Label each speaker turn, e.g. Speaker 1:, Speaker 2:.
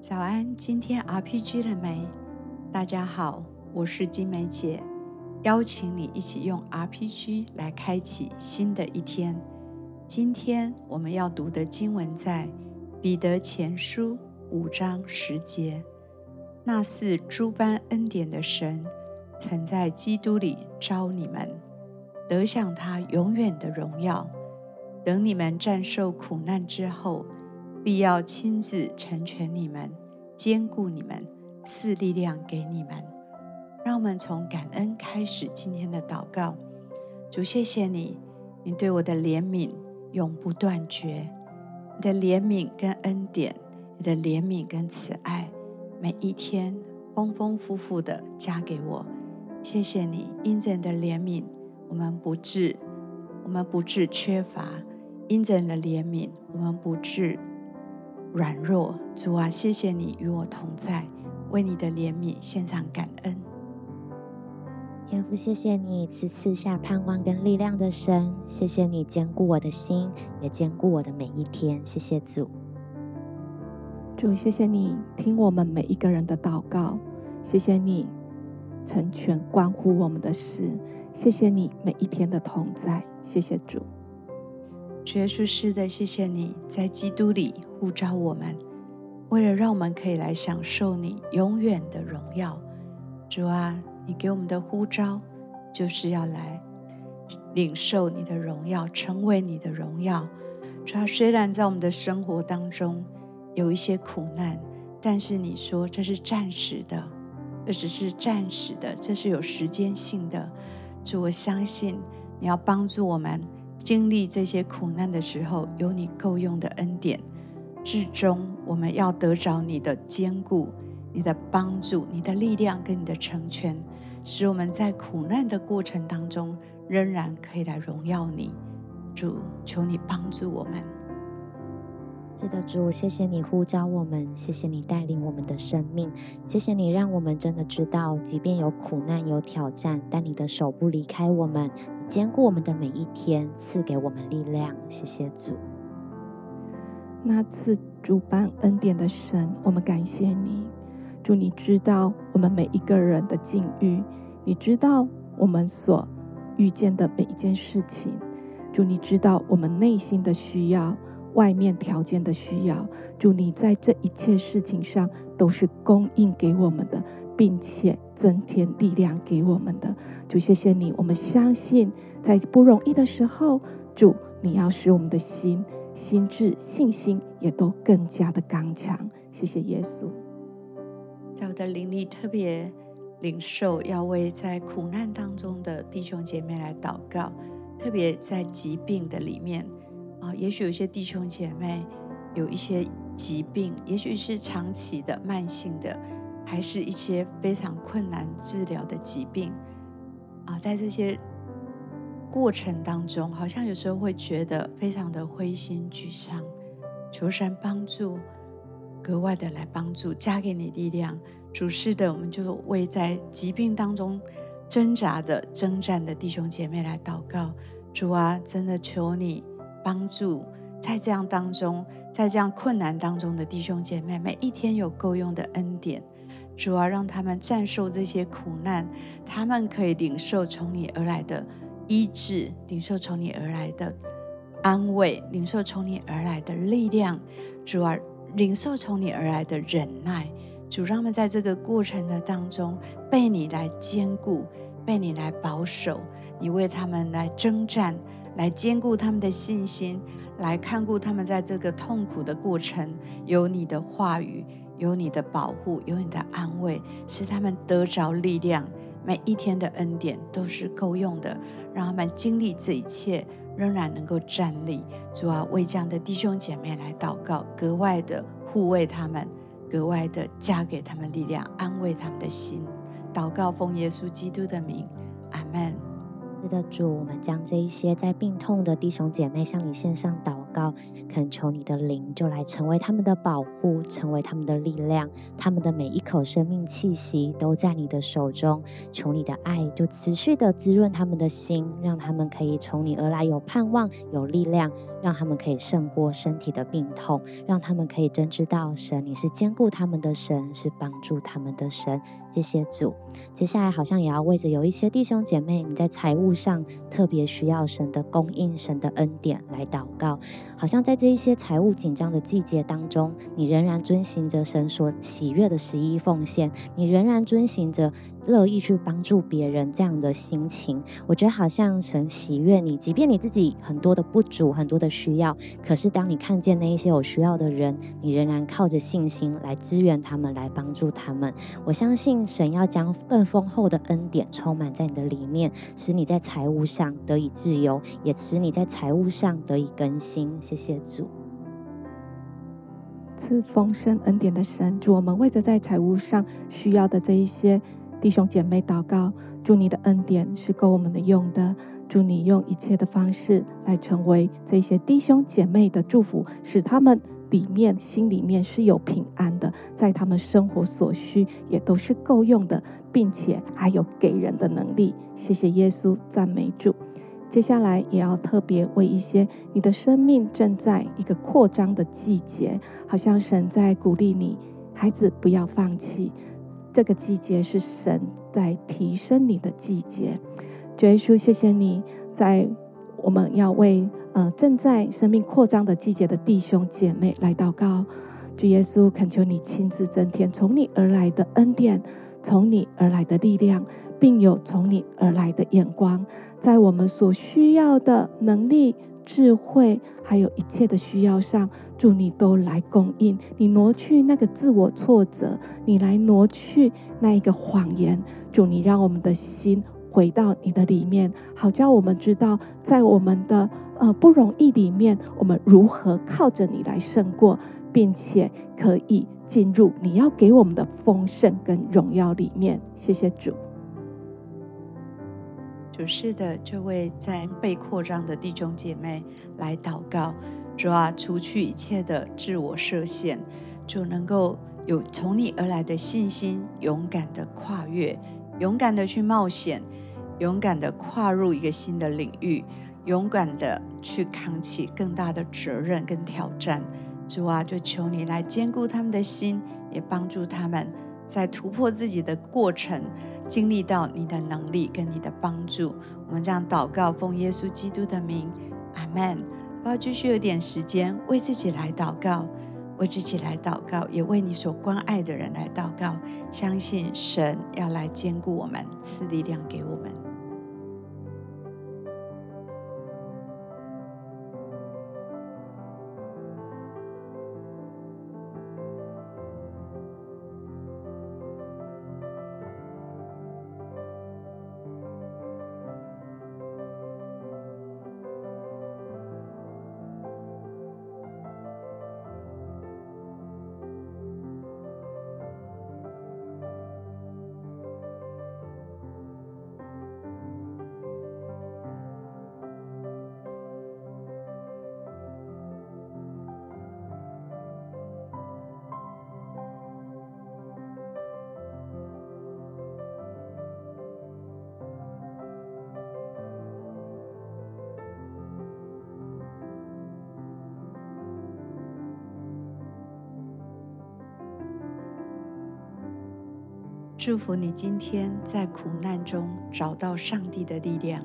Speaker 1: 早安，今天 RPG 了没？大家好，我是金梅姐，邀请你一起用 RPG 来开启新的一天。今天我们要读的经文在彼得前书五章十节。那赐诸般恩典的神，曾在基督里召你们，得享他永远的荣耀。等你们战胜苦难之后，必要亲自成全你们，坚固你们，赐力量给你们。让我们从感恩开始今天的祷告。主，谢谢你，你对我的怜悯永不断绝，你的怜悯跟恩典，你的怜悯跟慈爱。每一天丰丰富富的加给我，谢谢你，因着你的怜悯，我们不致，我们不致缺乏；因着你的怜悯，我们不致软弱。主啊，谢谢你与我同在，为你的怜悯献上感恩。
Speaker 2: 天父，谢谢你赐赐下盼望跟力量的神，谢谢你兼顾我的心，也兼顾我的每一天。谢谢主。
Speaker 3: 主，谢谢你听我们每一个人的祷告，谢谢你成全关乎我们的事，谢谢你每一天的同在，谢谢主。
Speaker 1: 主耶稣，是的，谢谢你在基督里呼召我们，为了让我们可以来享受你永远的荣耀。主啊，你给我们的呼召就是要来领受你的荣耀，成为你的荣耀。主啊，虽然在我们的生活当中，有一些苦难，但是你说这是暂时的，这只是暂时的，这是有时间性的。主，我相信你要帮助我们经历这些苦难的时候，有你够用的恩典。至终，我们要得着你的坚固、你的帮助、你的力量跟你的成全，使我们在苦难的过程当中仍然可以来荣耀你。主，求你帮助我们。
Speaker 2: 是的，主，谢谢你呼召我们，谢谢你带领我们的生命，谢谢你让我们真的知道，即便有苦难、有挑战，但你的手不离开我们，兼顾我们的每一天，赐给我们力量。谢谢主。
Speaker 3: 那赐主般恩典的神，我们感谢你。祝，你知道我们每一个人的境遇，你知道我们所遇见的每一件事情。祝，你知道我们内心的需要。外面条件的需要，主，你在这一切事情上都是供应给我们的，并且增添力量给我们的。主，谢谢你，我们相信在不容易的时候，主，你要使我们的心、心智、信心也都更加的刚强。谢谢耶稣。
Speaker 1: 在我的灵里特别领受，要为在苦难当中的弟兄姐妹来祷告，特别在疾病的里面。啊，也许有些弟兄姐妹有一些疾病，也许是长期的、慢性的，还是一些非常困难治疗的疾病。啊，在这些过程当中，好像有时候会觉得非常的灰心沮丧。求神帮助，格外的来帮助，加给你力量。主是的，我们就为在疾病当中挣扎的、征战的弟兄姐妹来祷告。主啊，真的求你。帮助在这样当中，在这样困难当中的弟兄姐妹，每一天有够用的恩典，主啊，让他们战胜这些苦难，他们可以领受从你而来的医治，领受从你而来的安慰，领受从你而来的力量，主啊，领受从你而来的忍耐，主让他们在这个过程的当中被你来坚固，被你来保守，你为他们来征战。来兼顾他们的信心，来看顾他们在这个痛苦的过程，有你的话语，有你的保护，有你的安慰，使他们得着力量。每一天的恩典都是够用的，让他们经历这一切，仍然能够站立。主啊，为这样的弟兄姐妹来祷告，格外的护卫他们，格外的加给他们力量，安慰他们的心。祷告奉耶稣基督的名，阿门。
Speaker 2: 是的，主，我们将这一些在病痛的弟兄姐妹向你献上祷告，恳求你的灵就来成为他们的保护，成为他们的力量，他们的每一口生命气息都在你的手中。求你的爱就持续的滋润他们的心，让他们可以从你而来有盼望、有力量，让他们可以胜过身体的病痛，让他们可以真知道神，你是坚固他们的神，是帮助他们的神。谢谢主。接下来好像也要为着有一些弟兄姐妹，你在财务上特别需要神的供应、神的恩典来祷告。好像在这一些财务紧张的季节当中，你仍然遵循着神所喜悦的十一奉献，你仍然遵循着乐意去帮助别人这样的心情。我觉得好像神喜悦你，即便你自己很多的不足、很多的需要，可是当你看见那一些有需要的人，你仍然靠着信心来支援他们，来帮助他们。我相信。神要将更丰厚的恩典充满在你的里面，使你在财务上得以自由，也使你在财务上得以更新。谢谢主，
Speaker 3: 赐丰盛恩典的神，主，我们为着在财务上需要的这一些弟兄姐妹祷告，祝你的恩典是够我们的用的，祝你用一切的方式来成为这些弟兄姐妹的祝福，使他们。里面心里面是有平安的，在他们生活所需也都是够用的，并且还有给人的能力。谢谢耶稣，赞美主。接下来也要特别为一些你的生命正在一个扩张的季节，好像神在鼓励你，孩子不要放弃。这个季节是神在提升你的季节。主耶稣，谢谢你在。我们要为呃正在生命扩张的季节的弟兄姐妹来祷告，主耶稣，恳求你亲自增添从你而来的恩典，从你而来的力量，并有从你而来的眼光，在我们所需要的能力、智慧，还有一切的需要上，主你都来供应。你挪去那个自我挫折，你来挪去那一个谎言，主你让我们的心。回到你的里面，好叫我们知道，在我们的呃不容易里面，我们如何靠着你来胜过，并且可以进入你要给我们的丰盛跟荣耀里面。谢谢主。
Speaker 1: 主是的，这位在被扩张的弟兄姐妹来祷告，主啊，除去一切的自我设限，主能够有从你而来的信心，勇敢的跨越，勇敢的去冒险。勇敢的跨入一个新的领域，勇敢的去扛起更大的责任跟挑战。主啊，就求你来坚固他们的心，也帮助他们在突破自己的过程，经历到你的能力跟你的帮助。我们这样祷告，奉耶稣基督的名，阿门。不要继续有点时间为自己来祷告，为自己来祷告，也为你所关爱的人来祷告。相信神要来兼顾我们，赐力量给我们。祝福你今天在苦难中找到上帝的力量。